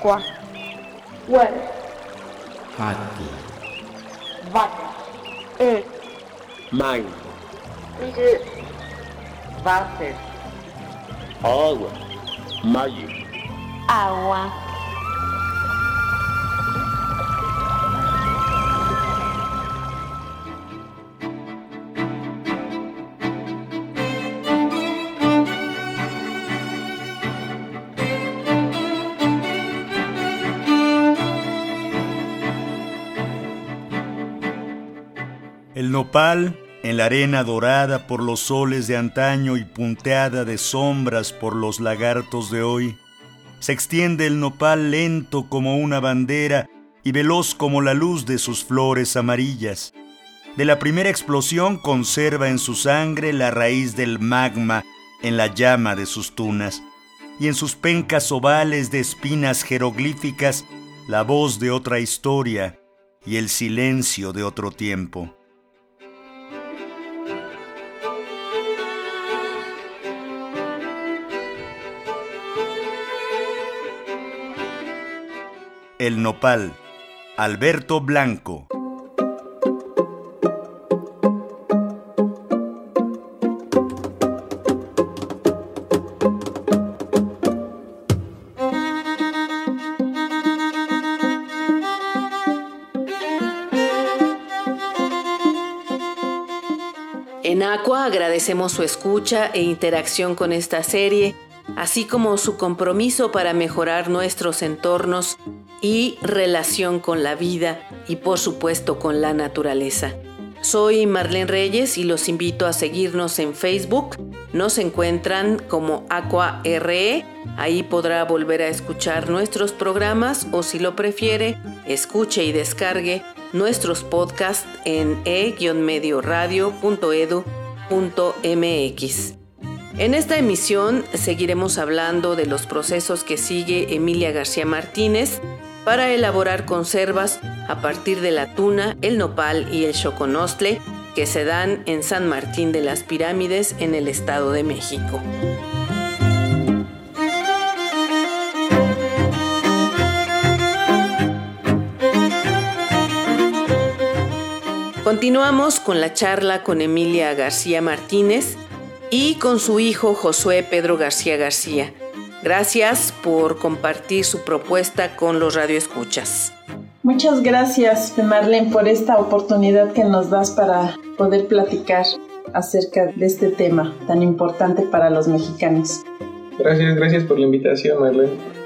quatro, ué, rato, vaca, um, mãe, de, váter, água, maio, água. Nopal, en la arena dorada por los soles de antaño y punteada de sombras por los lagartos de hoy, se extiende el nopal lento como una bandera y veloz como la luz de sus flores amarillas. De la primera explosión conserva en su sangre la raíz del magma en la llama de sus tunas, y en sus pencas ovales de espinas jeroglíficas la voz de otra historia y el silencio de otro tiempo. El Nopal, Alberto Blanco. En Aqua agradecemos su escucha e interacción con esta serie, así como su compromiso para mejorar nuestros entornos y relación con la vida y por supuesto con la naturaleza. Soy Marlene Reyes y los invito a seguirnos en Facebook. Nos encuentran como Aqua RE. Ahí podrá volver a escuchar nuestros programas o si lo prefiere, escuche y descargue nuestros podcasts en e-medioradio.edu.mx. En esta emisión seguiremos hablando de los procesos que sigue Emilia García Martínez para elaborar conservas a partir de la tuna, el nopal y el choconostle que se dan en San Martín de las Pirámides en el Estado de México. Continuamos con la charla con Emilia García Martínez y con su hijo Josué Pedro García García. Gracias por compartir su propuesta con los radioescuchas. Muchas gracias, Marlene, por esta oportunidad que nos das para poder platicar acerca de este tema tan importante para los mexicanos. Gracias, gracias por la invitación, Marlene.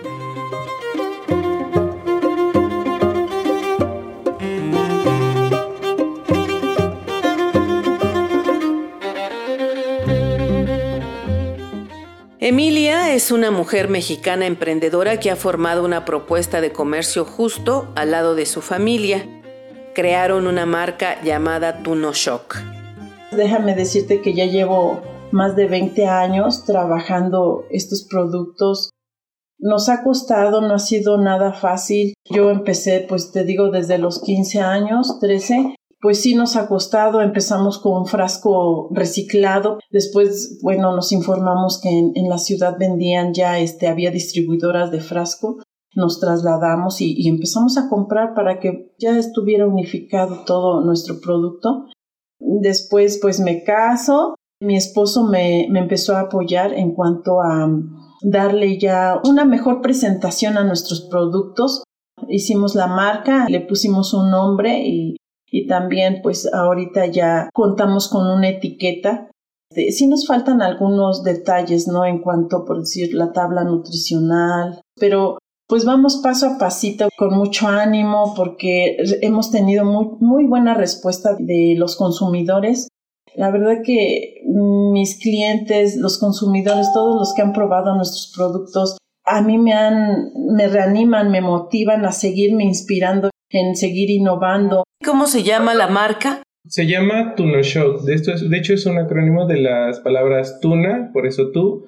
Emilia es una mujer mexicana emprendedora que ha formado una propuesta de comercio justo al lado de su familia. Crearon una marca llamada Tuno Shock. Déjame decirte que ya llevo más de 20 años trabajando estos productos. Nos ha costado, no ha sido nada fácil. Yo empecé, pues te digo, desde los 15 años, 13, pues sí nos ha costado. Empezamos con un frasco reciclado. Después, bueno, nos informamos que en, la ciudad vendían ya, este, había distribuidoras de frasco. Nos trasladamos y, y, empezamos a comprar para que ya estuviera unificado todo nuestro producto. Después, pues me caso. Mi esposo me, me empezó a apoyar en cuanto a darle ya una mejor presentación a nuestros productos. Hicimos la marca, le pusimos un nombre y y también pues ahorita ya contamos con una etiqueta. Sí nos faltan algunos detalles, ¿no? En cuanto, por decir, la tabla nutricional, pero pues vamos paso a pasito con mucho ánimo porque hemos tenido muy, muy buena respuesta de los consumidores. La verdad que mis clientes, los consumidores, todos los que han probado nuestros productos, a mí me me reaniman, me motivan a seguirme inspirando en seguir innovando. ¿Cómo se llama la marca? Se llama TunoShock. De, esto de hecho, es un acrónimo de las palabras tuna, por eso tú,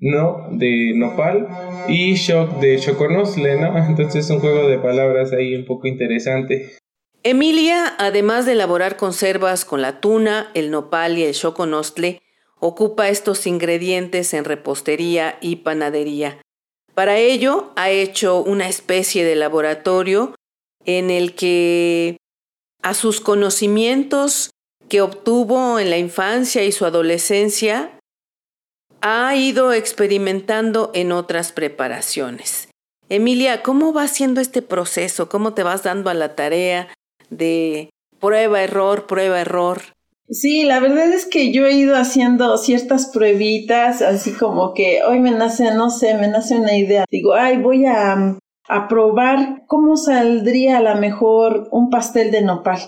no de nopal y shock de choconosle, ¿no? Entonces es un juego de palabras ahí un poco interesante. Emilia, además de elaborar conservas con la tuna, el nopal y el choconostle, ocupa estos ingredientes en repostería y panadería. Para ello ha hecho una especie de laboratorio en el que a sus conocimientos que obtuvo en la infancia y su adolescencia ha ido experimentando en otras preparaciones. Emilia, ¿cómo va siendo este proceso? ¿Cómo te vas dando a la tarea de prueba, error, prueba, error? Sí, la verdad es que yo he ido haciendo ciertas pruebitas, así como que hoy me nace, no sé, me nace una idea. Digo, ay, voy a, a probar cómo saldría a lo mejor un pastel de nopal.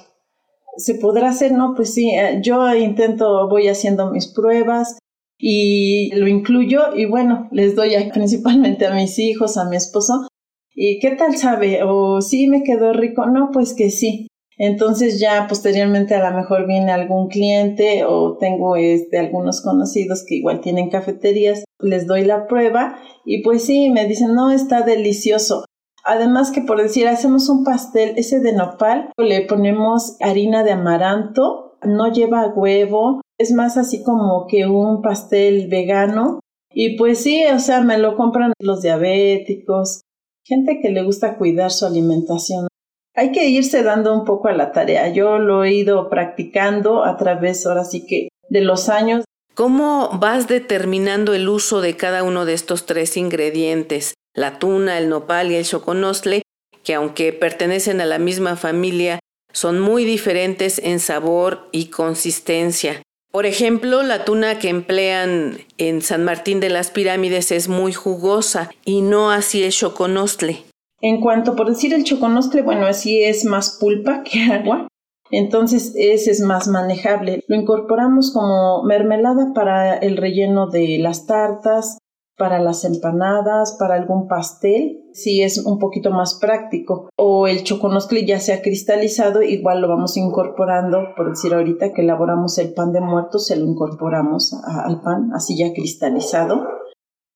¿Se podrá hacer? No, pues sí, eh, yo intento, voy haciendo mis pruebas y lo incluyo y bueno, les doy principalmente a mis hijos, a mi esposo. ¿Y qué tal sabe? ¿O sí me quedó rico? No, pues que sí. Entonces ya posteriormente a lo mejor viene algún cliente o tengo este algunos conocidos que igual tienen cafeterías, les doy la prueba y pues sí, me dicen, "No, está delicioso." Además que por decir, hacemos un pastel ese de nopal, le ponemos harina de amaranto, no lleva huevo, es más así como que un pastel vegano y pues sí, o sea, me lo compran los diabéticos, gente que le gusta cuidar su alimentación hay que irse dando un poco a la tarea. Yo lo he ido practicando a través, ahora sí que, de los años. ¿Cómo vas determinando el uso de cada uno de estos tres ingredientes? La tuna, el nopal y el choconostle, que aunque pertenecen a la misma familia, son muy diferentes en sabor y consistencia. Por ejemplo, la tuna que emplean en San Martín de las Pirámides es muy jugosa y no así el choconostle. En cuanto por decir el choconostle, bueno, así es más pulpa que agua, entonces ese es más manejable. Lo incorporamos como mermelada para el relleno de las tartas, para las empanadas, para algún pastel, si es un poquito más práctico. O el choconostle ya se ha cristalizado, igual lo vamos incorporando, por decir ahorita que elaboramos el pan de muerto, se lo incorporamos al pan, así ya cristalizado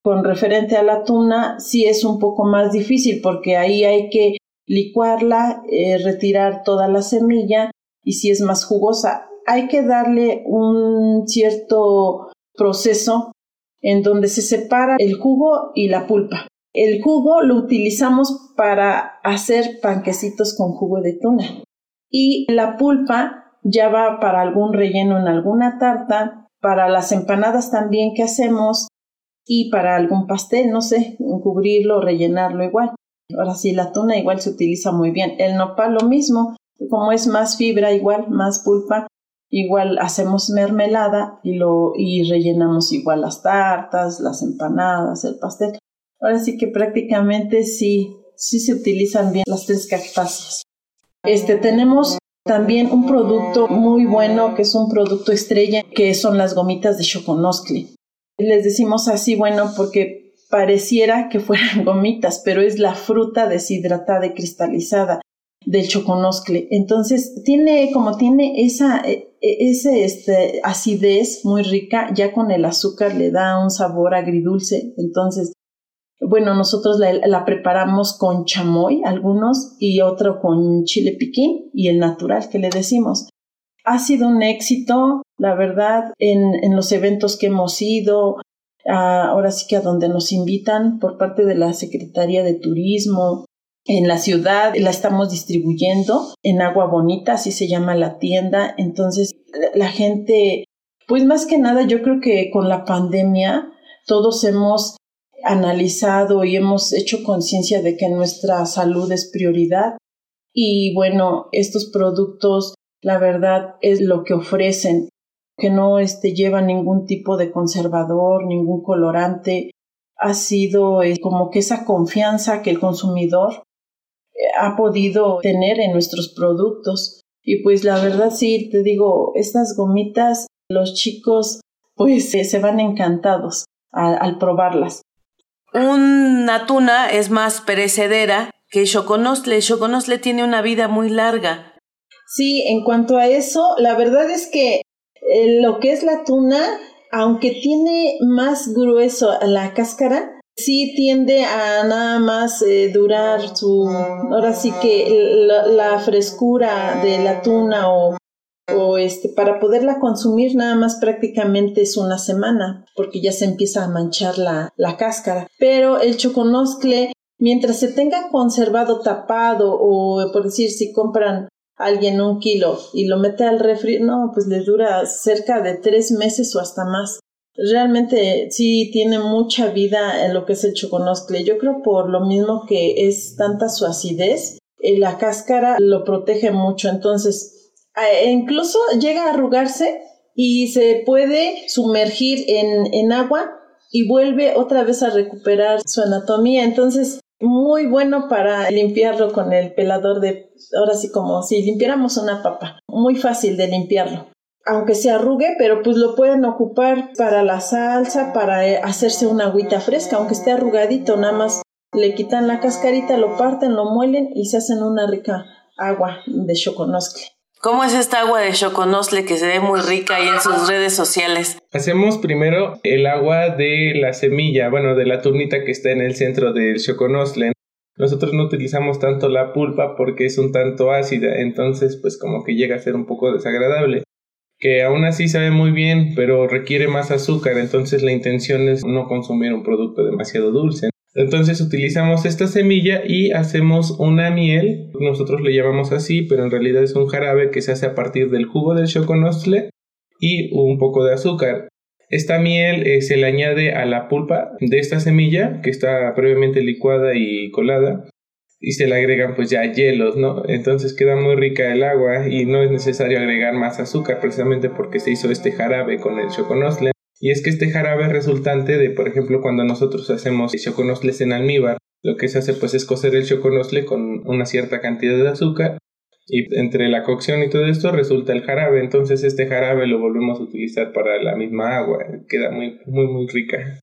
con referente a la tuna sí es un poco más difícil porque ahí hay que licuarla, eh, retirar toda la semilla y si es más jugosa. Hay que darle un cierto proceso en donde se separa el jugo y la pulpa. El jugo lo utilizamos para hacer panquecitos con jugo de tuna y la pulpa ya va para algún relleno en alguna tarta, para las empanadas también que hacemos y para algún pastel, no sé, cubrirlo, rellenarlo igual. Ahora sí, la tuna igual se utiliza muy bien. El nopal lo mismo, como es más fibra igual, más pulpa, igual hacemos mermelada y lo y rellenamos igual las tartas, las empanadas, el pastel. Ahora sí que prácticamente sí, sí se utilizan bien las tres cactáceas. Este tenemos también un producto muy bueno que es un producto estrella que son las gomitas de choconoscle. Les decimos así, bueno, porque pareciera que fueran gomitas, pero es la fruta deshidratada y cristalizada del choconoscle. Entonces, tiene, como tiene esa, e, e, ese, este, acidez muy rica, ya con el azúcar le da un sabor agridulce. Entonces, bueno, nosotros la, la, preparamos con chamoy, algunos, y otro con chile piquín y el natural que le decimos ha sido un éxito, la verdad, en, en los eventos que hemos ido, ahora sí que a donde nos invitan por parte de la Secretaría de Turismo, en la ciudad la estamos distribuyendo en Agua Bonita, así se llama la tienda. Entonces, la gente, pues más que nada, yo creo que con la pandemia todos hemos analizado y hemos hecho conciencia de que nuestra salud es prioridad. Y bueno, estos productos la verdad es lo que ofrecen, que no este, lleva ningún tipo de conservador, ningún colorante. Ha sido eh, como que esa confianza que el consumidor ha podido tener en nuestros productos. Y pues la verdad sí, te digo, estas gomitas, los chicos pues eh, se van encantados al, probarlas. Una tuna es más perecedera que choconostle. Choconostle tiene una vida muy larga. Sí, en cuanto a eso, la verdad es que eh, lo que es la tuna, aunque tiene más grueso la cáscara, sí tiende a nada más eh, durar su, ahora sí que la, frescura de la tuna o o este para poderla consumir nada más prácticamente es una semana porque ya se empieza a manchar la, la cáscara. Pero el choconoscle mientras se tenga conservado tapado o por decir si compran alguien un kilo y lo mete al refri no pues le dura cerca de tres meses o hasta más realmente sí tiene mucha vida en lo que es el choconoscle yo creo por lo mismo que es tanta su acidez eh, la cáscara lo protege mucho entonces e incluso llega a arrugarse y se puede sumergir en, en agua y vuelve otra vez a recuperar su anatomía. Entonces, muy bueno para limpiarlo con el pelador de, ahora sí como si limpiáramos una papa, muy fácil de limpiarlo. Aunque se arrugue, pero pues lo pueden ocupar para la salsa, para eh, hacerse una agüita fresca, aunque esté arrugadito, nada más le quitan la cascarita, lo parten, lo muelen y se hacen una rica agua de choconoscle. ¿Cómo es esta agua de choconosle que se ve muy rica ahí en sus redes sociales? Hacemos primero el agua de la semilla, bueno, de la turnita que está en el centro del choconosle. Nosotros no utilizamos tanto la pulpa porque es un tanto ácida, entonces pues como que llega a ser un poco desagradable. Que aún así sabe muy bien, pero requiere más azúcar, entonces la intención es no consumir un producto demasiado dulce. Entonces utilizamos esta semilla y hacemos una miel, nosotros le llamamos así, pero en realidad es un jarabe que se hace a partir del jugo del choconostle y un poco de azúcar. Esta miel eh, se le añade a la pulpa de esta semilla que está previamente licuada y colada y se le agregan pues ya hielos, ¿no? Entonces queda muy rica el agua y no es necesario agregar más azúcar precisamente porque se hizo este jarabe con el choconostle. Y es que este jarabe es resultante de, por ejemplo, cuando nosotros hacemos choconosles en almíbar, lo que se hace pues es cocer el choconosle con una cierta cantidad de azúcar y entre la cocción y todo esto resulta el jarabe. Entonces este jarabe lo volvemos a utilizar para la misma agua. Queda muy, muy, muy rica.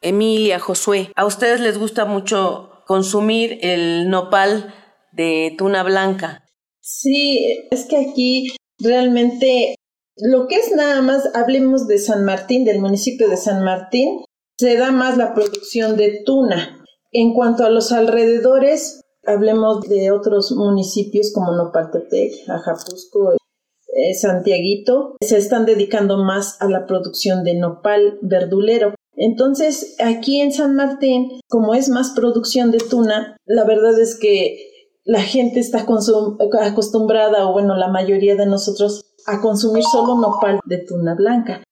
Emilia, Josué, ¿a ustedes les gusta mucho consumir el nopal de tuna blanca? Sí, es que aquí realmente lo que es nada más, hablemos de San Martín, del municipio de San Martín, se da más la producción de tuna. En cuanto a los alrededores, hablemos de otros municipios como Nopaltepec, Ajapusco, eh, Santiaguito, se están dedicando más a la producción de nopal verdulero. Entonces, aquí en San Martín, como es más producción de tuna, la verdad es que la gente está acostumbrada, o bueno, la mayoría de nosotros, a consumir solo nopal de tuna blanca.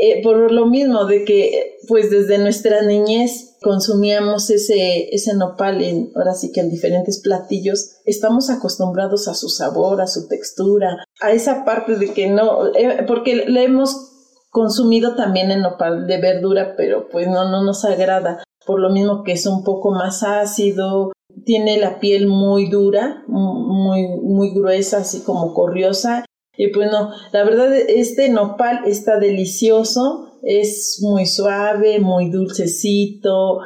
Eh, por lo mismo de que pues desde nuestra niñez consumíamos ese, ese nopal en, ahora sí que en diferentes platillos, estamos acostumbrados a su sabor, a su textura, a esa parte de que no, eh, porque le hemos consumido también en nopal de verdura, pero pues no, no nos agrada, por lo mismo que es un poco más ácido, tiene la piel muy dura, muy, muy gruesa, así como corriosa, y pues no, la verdad este nopal está delicioso, es muy suave, muy dulcecito,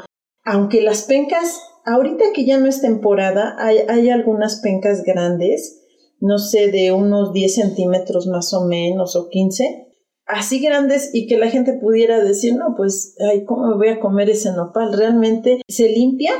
aunque las pencas, ahorita que ya no es temporada, hay, hay algunas pencas grandes, no sé, de unos 10 centímetros más o menos o 15, así grandes y que la gente pudiera decir, no, pues, ay, ¿cómo voy a comer ese nopal? Realmente se limpia,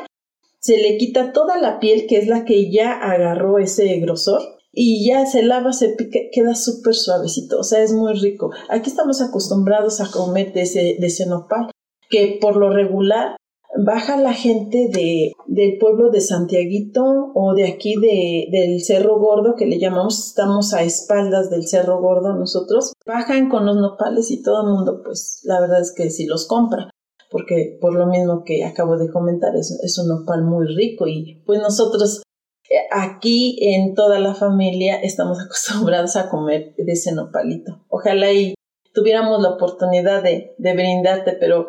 se le quita toda la piel, que es la que ya agarró ese grosor, y ya se lava, se pica, queda súper suavecito, o sea, es muy rico. Aquí estamos acostumbrados a comer ese, de ese nopal, que por lo regular baja la gente de, del pueblo de Santiaguito o de aquí de, del Cerro Gordo, que le llamamos, estamos a espaldas del Cerro Gordo nosotros, bajan con los nopales y todo el mundo, pues la verdad es que si los compra, porque por lo mismo que acabo de comentar, es, es un nopal muy rico y pues nosotros aquí en toda la familia estamos acostumbrados a comer de ese nopalito. Ojalá y tuviéramos la oportunidad de, de brindarte, pero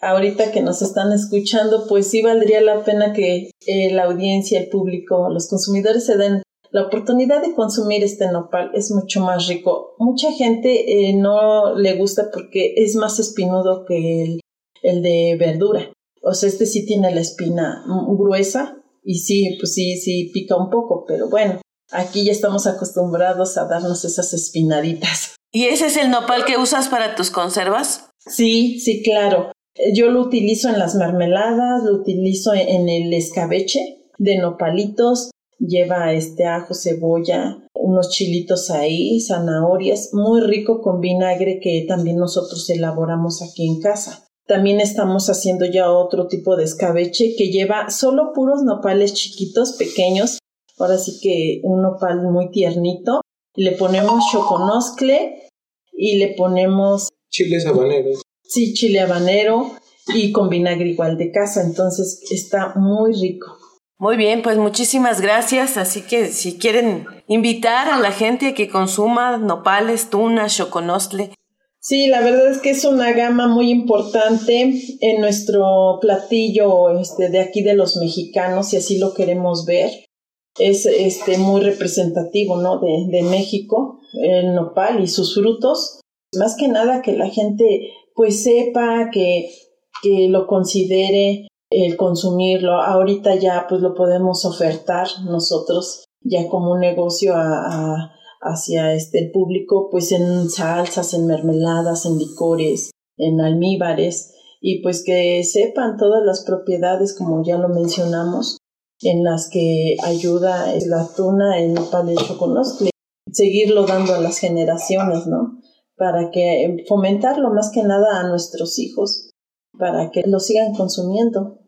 ahorita que nos están escuchando, pues sí valdría la pena que eh, la audiencia, el público, los consumidores se den la oportunidad de consumir este nopal. Es mucho más rico. Mucha gente eh, no le gusta porque es más espinudo que el, el de verdura. O sea, este sí tiene la espina gruesa y sí, pues sí, sí pica un poco, pero bueno, aquí ya estamos acostumbrados a darnos esas espinaditas. ¿Y ese es el nopal que usas para tus conservas? Sí, sí, claro. Yo lo utilizo en las mermeladas, lo utilizo en el escabeche de nopalitos. lleva este ajo, cebolla, unos chilitos ahí, zanahorias, muy rico con vinagre que también nosotros elaboramos aquí en casa. También estamos haciendo ya otro tipo de escabeche que lleva solo puros nopales chiquitos, pequeños. Ahora sí que un nopal muy tiernito. Le ponemos choconoscle y le ponemos... Chiles habaneros. Sí, chile habanero y con vinagre igual de casa. Entonces está muy rico. Muy bien, pues muchísimas gracias. Así que si quieren invitar a la gente a que consuma nopales, tuna, choconostle. Sí, la verdad es que es una gama muy importante en nuestro platillo este, de aquí de los mexicanos, si así lo queremos ver. Es este, muy representativo ¿no? de, de México, el nopal y sus frutos. Más que nada que la gente pues sepa, que, que lo considere el consumirlo. Ahorita ya pues lo podemos ofertar nosotros ya como un negocio a, hacia este el público pues en salsas, en mermeladas, en licores, en almíbares y pues que sepan todas las propiedades como ya lo mencionamos en las que ayuda la tuna, el hecho con los seguirlo dando a las generaciones, ¿no? Para que fomentarlo más que nada a nuestros hijos para que lo sigan consumiendo.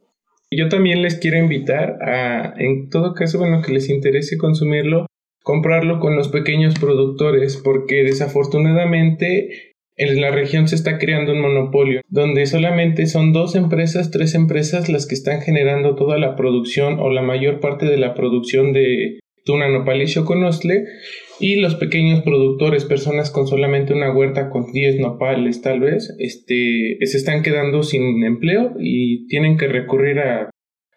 Yo también les quiero invitar a, en todo caso, bueno, que les interese consumirlo, comprarlo con los pequeños productores, porque desafortunadamente en la región se está creando un monopolio, donde solamente son dos empresas, tres empresas las que están generando toda la producción o la mayor parte de la producción de tuna nopal y choconostle y los pequeños productores, personas con solamente una huerta con 10 nopales tal vez, este, se están quedando sin empleo y tienen que recurrir a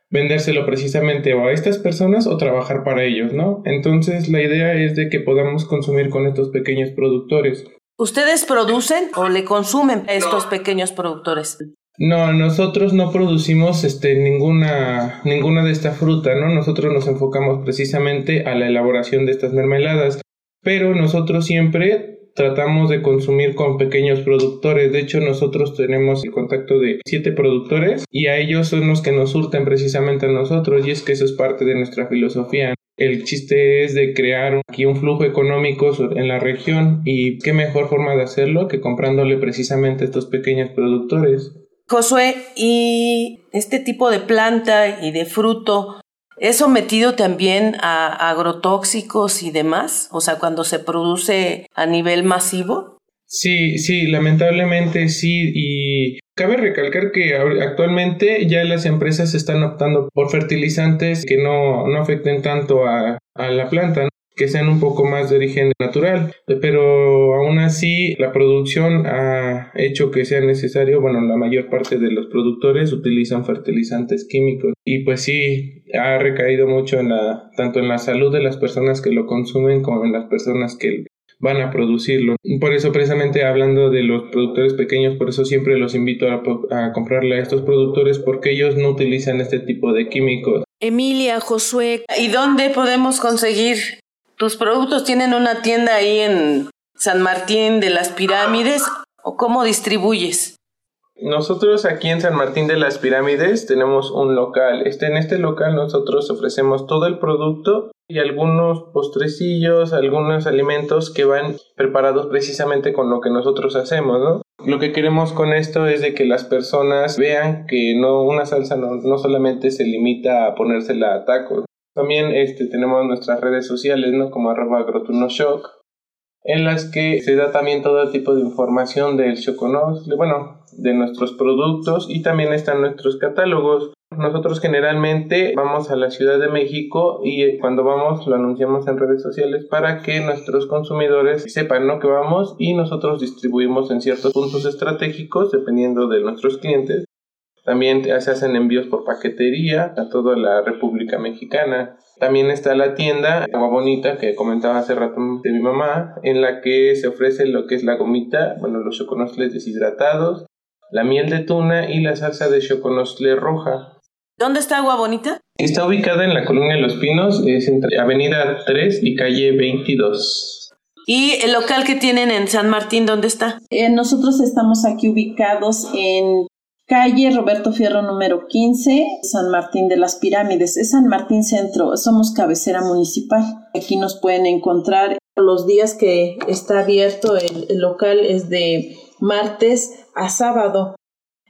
vendérselo precisamente o a estas personas o trabajar para ellos, ¿no? Entonces la idea es de que podamos consumir con estos pequeños productores. ¿Ustedes producen o le consumen a estos pequeños productores? No, nosotros no producimos este, ninguna, ninguna de esta fruta, ¿no? Nosotros nos enfocamos precisamente a la elaboración de estas mermeladas pero nosotros siempre tratamos de consumir con pequeños productores. De hecho, nosotros tenemos el contacto de siete productores y a ellos son los que nos surten precisamente a nosotros y es que eso es parte de nuestra filosofía. El chiste es de crear aquí un flujo económico en la región y qué mejor forma de hacerlo que comprándole precisamente a estos pequeños productores. Josué, ¿y este tipo de planta y de fruto ¿Es sometido también a agrotóxicos y demás? O sea, cuando se produce a nivel masivo. Sí, sí, lamentablemente sí. Y cabe recalcar que actualmente ya las empresas están optando por fertilizantes que no, no afecten tanto a, a la planta que sean un poco más de origen natural, pero aún así la producción ha hecho que sea necesario, bueno, la mayor parte de los productores utilizan fertilizantes químicos y pues sí ha recaído mucho en la tanto en la salud de las personas que lo consumen como en las personas que van a producirlo. Por eso precisamente hablando de los productores pequeños, por eso siempre los invito a, comprarle a estos productores porque ellos no utilizan este tipo de químicos. Emilia, Josué, ¿y dónde podemos conseguir ¿Tus productos tienen una tienda ahí en San Martín de las Pirámides o cómo distribuyes? Nosotros aquí en San Martín de las Pirámides tenemos un local. Este, en este local nosotros ofrecemos todo el producto y algunos postrecillos, algunos alimentos que van preparados precisamente con lo que nosotros hacemos, ¿no? Lo que queremos con esto es de que las personas vean que no una salsa no, no solamente se limita a ponérsela a tacos, también este, tenemos nuestras redes sociales, ¿no? Como arroba agrotunoshock, en las que se da también todo tipo de información del bueno, de nuestros productos y también están nuestros catálogos. Nosotros generalmente vamos a la Ciudad de México y eh, cuando vamos lo anunciamos en redes sociales para que nuestros consumidores sepan ¿no? que vamos y nosotros distribuimos en ciertos puntos estratégicos dependiendo de nuestros clientes también se hacen envíos por paquetería a toda la República Mexicana. También está la tienda Agua Bonita que comentaba hace rato de mi mamá, en la que se ofrece lo que es la gomita, bueno, los choconosles deshidratados, la miel de tuna y la salsa de choconosle roja. ¿Dónde está Agua Bonita? Está ubicada en la colonia Los Pinos, es entre Avenida 3 y calle 22. ¿Y el local que tienen en San Martín, dónde está? Eh, nosotros estamos aquí ubicados en calle Roberto Fierro número 15, San Martín de las Pirámides. Es San Martín Centro, somos cabecera municipal. Aquí nos pueden encontrar los días que está abierto el, local es de martes a sábado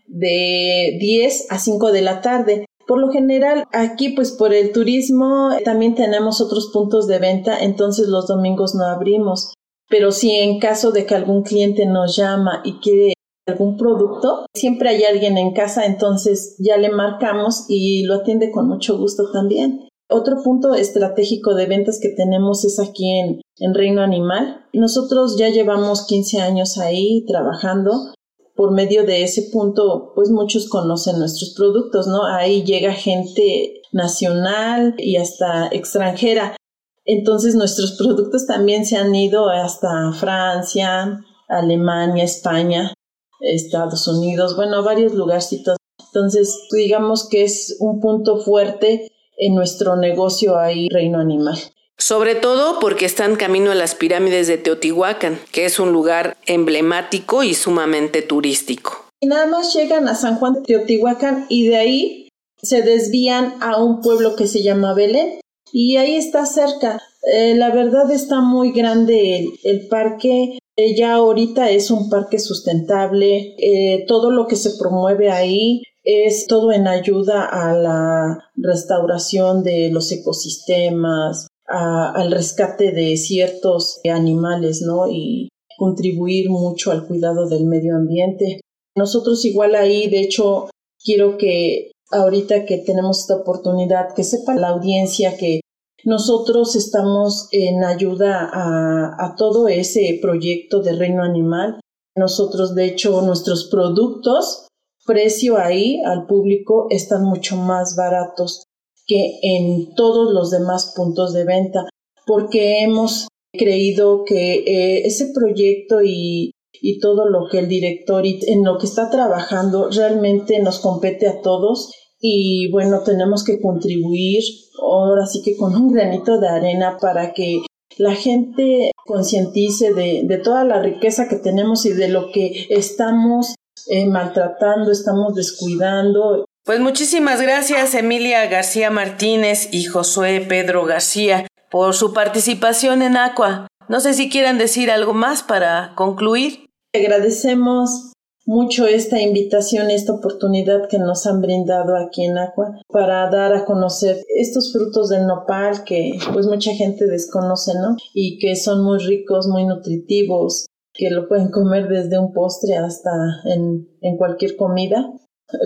de 10 a 5 de la tarde. Por lo general, aquí pues por el turismo también tenemos otros puntos de venta, entonces los domingos no abrimos. Pero si en caso de que algún cliente nos llama y quiere algún producto, siempre hay alguien en casa, entonces ya le marcamos y lo atiende con mucho gusto también. Otro punto estratégico de ventas que tenemos es aquí en, en Reino Animal. Nosotros ya llevamos 15 años ahí trabajando. Por medio de ese punto, pues muchos conocen nuestros productos, ¿no? Ahí llega gente nacional y hasta extranjera. Entonces nuestros productos también se han ido hasta Francia, Alemania, España. Estados Unidos, bueno, varios lugarcitos. Entonces, digamos que es un punto fuerte en nuestro negocio ahí, Reino Animal. Sobre todo porque están camino a las pirámides de Teotihuacán, que es un lugar emblemático y sumamente turístico. Y nada más llegan a San Juan de Teotihuacán y de ahí se desvían a un pueblo que se llama Belén y ahí está cerca. Eh, la verdad está muy grande el parque, eh, ya ahorita es un parque sustentable, eh, todo lo que se promueve ahí es todo en ayuda a la restauración de los ecosistemas, al rescate de ciertos animales, ¿no? Y contribuir mucho al cuidado del medio ambiente. Nosotros igual ahí, de hecho, quiero que ahorita que tenemos esta oportunidad, que sepa la audiencia que nosotros estamos en ayuda a, todo ese proyecto de reino animal. Nosotros, de hecho, nuestros productos, precio ahí al público, están mucho más baratos que en todos los demás puntos de venta, porque hemos creído que eh, ese proyecto y, y todo lo que el director y en lo que está trabajando realmente nos compete a todos y bueno, tenemos que contribuir ahora sí que con un granito de arena para que la gente concientice de, toda la riqueza que tenemos y de lo que estamos eh, maltratando, estamos descuidando. Pues muchísimas gracias Emilia García Martínez y Josué Pedro García por su participación en Aqua. No sé si quieran decir algo más para concluir. Agradecemos mucho esta invitación, esta oportunidad que nos han brindado aquí en Aqua para dar a conocer estos frutos del nopal que pues mucha gente desconoce, ¿no? Y que son muy ricos, muy nutritivos, que lo pueden comer desde un postre hasta en, en cualquier comida.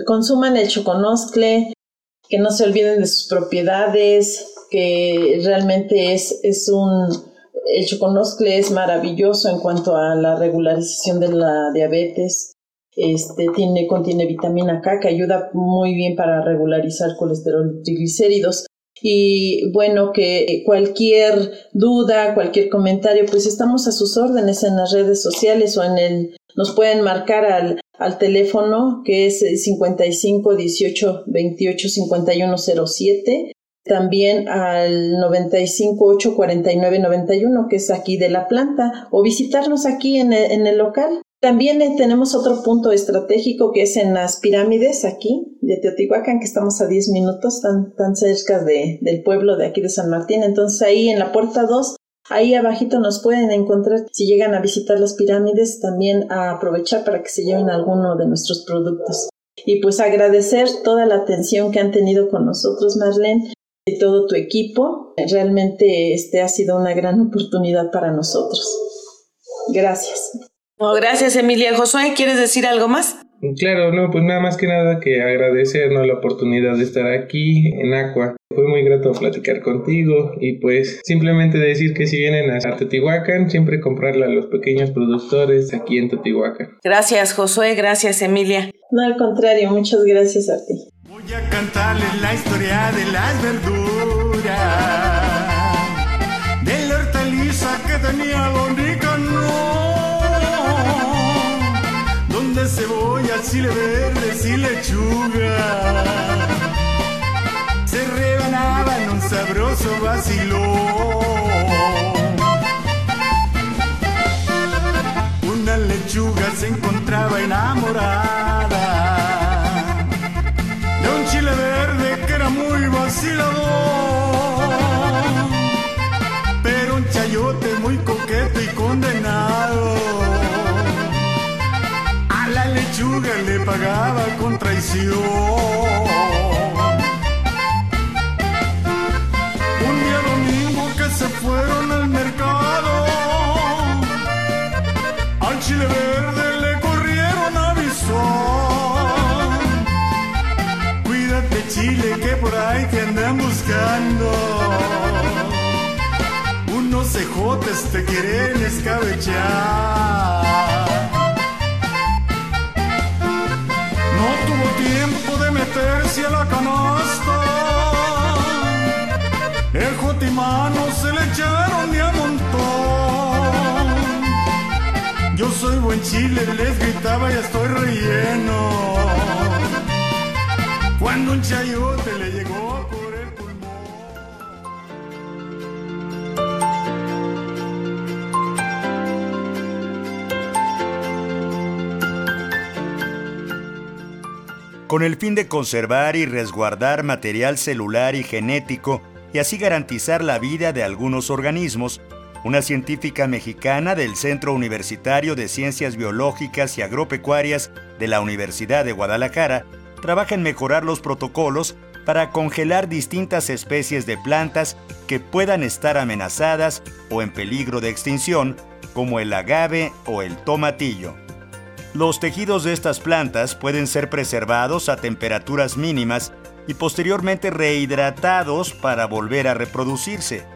Consuman el choconoscle, que no se olviden de sus propiedades, que realmente es, es un el choconoscle es maravilloso en cuanto a la regularización de la diabetes, este, tiene, contiene vitamina K que ayuda muy bien para regularizar colesterol y triglicéridos. Y bueno, que cualquier duda, cualquier comentario, pues estamos a sus órdenes en las redes sociales o en el, nos pueden marcar al, al teléfono que es 55 18 28 51 07 también al 95 8 49 91 que es aquí de la planta o visitarnos aquí en en el local también eh, tenemos otro punto estratégico que es en las pirámides aquí de Teotihuacán, que estamos a 10 minutos, tan, tan cerca de, del pueblo de aquí de San Martín. Entonces ahí en la puerta 2, ahí abajito nos pueden encontrar si llegan a visitar las pirámides, también a aprovechar para que se lleven alguno de nuestros productos. Y pues agradecer toda la atención que han tenido con nosotros, Marlene, y todo tu equipo. Realmente este ha sido una gran oportunidad para nosotros. Gracias gracias, Emilia. Josué, ¿quieres decir algo más? Claro, no, pues nada más que nada que agradecernos la oportunidad de estar aquí en Aqua. Fue muy grato platicar contigo y pues simplemente decir que si vienen a Teotihuacán, siempre comprarle a los pequeños productores aquí en Teotihuacán. Gracias, Josué, gracias, Emilia. No, al contrario, muchas gracias a ti. Voy a cantarles la historia de las verduras, de la hortaliza que tenía cebolla, chile verde y lechuga. Se rebanaba en un sabroso vacilón. Una lechuga se encontraba enamorada verde que era muy vacilador, pero un chayote muy coqueto y condenado. Le pagaba con traición. Un día domingo que se fueron al mercado, al chile verde le corrieron a avisar. Cuídate chile que por ahí te andan buscando. Unos cejotes te quieren escabechar. Chile, les gritaba y estoy relleno. Cuando un chayote le llegó por el pulmón. Con el fin de conservar y resguardar material celular y genético y así garantizar la vida de algunos organismos, una científica mexicana del Centro Universitario de Ciencias Biológicas y Agropecuarias de la Universidad de Guadalajara trabaja en mejorar los protocolos para congelar distintas especies de plantas que puedan estar amenazadas o en peligro de extinción, como el agave o el tomatillo. Los tejidos de estas plantas pueden ser preservados a temperaturas mínimas y posteriormente rehidratados para volver a reproducirse.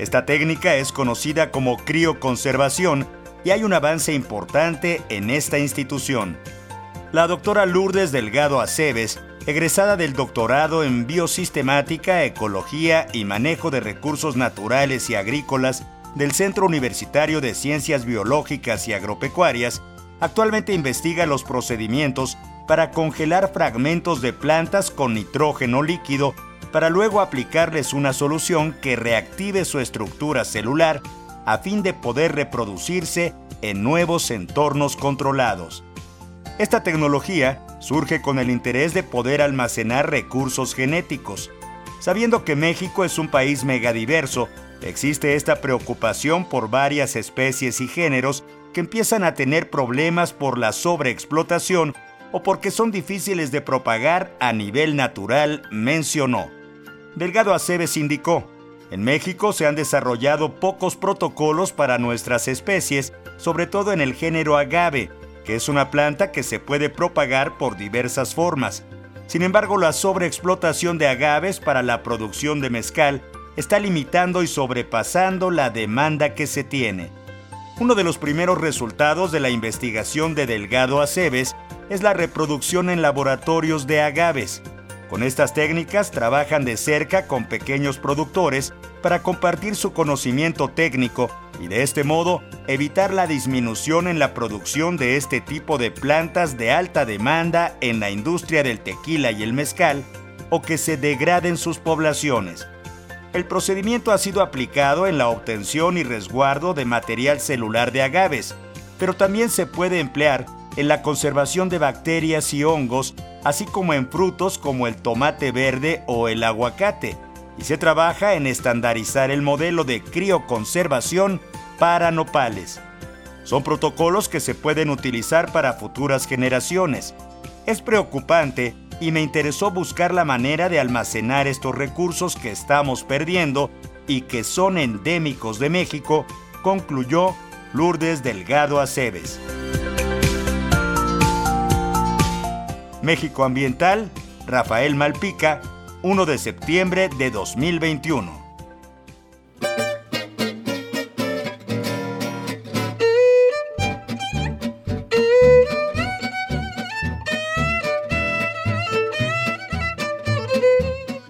Esta técnica es conocida como crioconservación y hay un avance importante en esta institución. La doctora Lourdes Delgado Aceves, egresada del doctorado en Biosistemática, Ecología y Manejo de Recursos Naturales y Agrícolas del Centro Universitario de Ciencias Biológicas y Agropecuarias, actualmente investiga los procedimientos para congelar fragmentos de plantas con nitrógeno líquido para luego aplicarles una solución que reactive su estructura celular a fin de poder reproducirse en nuevos entornos controlados. Esta tecnología surge con el interés de poder almacenar recursos genéticos. Sabiendo que México es un país megadiverso, existe esta preocupación por varias especies y géneros que empiezan a tener problemas por la sobreexplotación o porque son difíciles de propagar a nivel natural, mencionó. Delgado Aceves indicó, en México se han desarrollado pocos protocolos para nuestras especies, sobre todo en el género agave, que es una planta que se puede propagar por diversas formas. Sin embargo, la sobreexplotación de agaves para la producción de mezcal está limitando y sobrepasando la demanda que se tiene. Uno de los primeros resultados de la investigación de Delgado Aceves es la reproducción en laboratorios de agaves. Con estas técnicas trabajan de cerca con pequeños productores para compartir su conocimiento técnico y de este modo evitar la disminución en la producción de este tipo de plantas de alta demanda en la industria del tequila y el mezcal o que se degraden sus poblaciones. El procedimiento ha sido aplicado en la obtención y resguardo de material celular de agaves, pero también se puede emplear en la conservación de bacterias y hongos, así como en frutos como el tomate verde o el aguacate, y se trabaja en estandarizar el modelo de crioconservación para nopales. Son protocolos que se pueden utilizar para futuras generaciones. Es preocupante y me interesó buscar la manera de almacenar estos recursos que estamos perdiendo y que son endémicos de México, concluyó Lourdes Delgado Aceves. México Ambiental, Rafael Malpica, 1 de septiembre de 2021.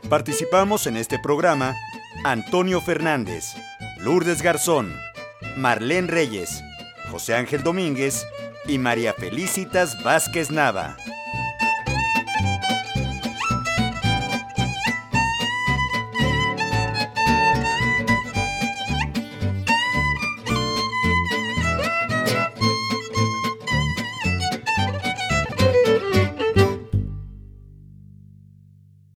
Participamos en este programa Antonio Fernández, Lourdes Garzón, Marlene Reyes, José Ángel Domínguez y María Felicitas Vázquez Nava.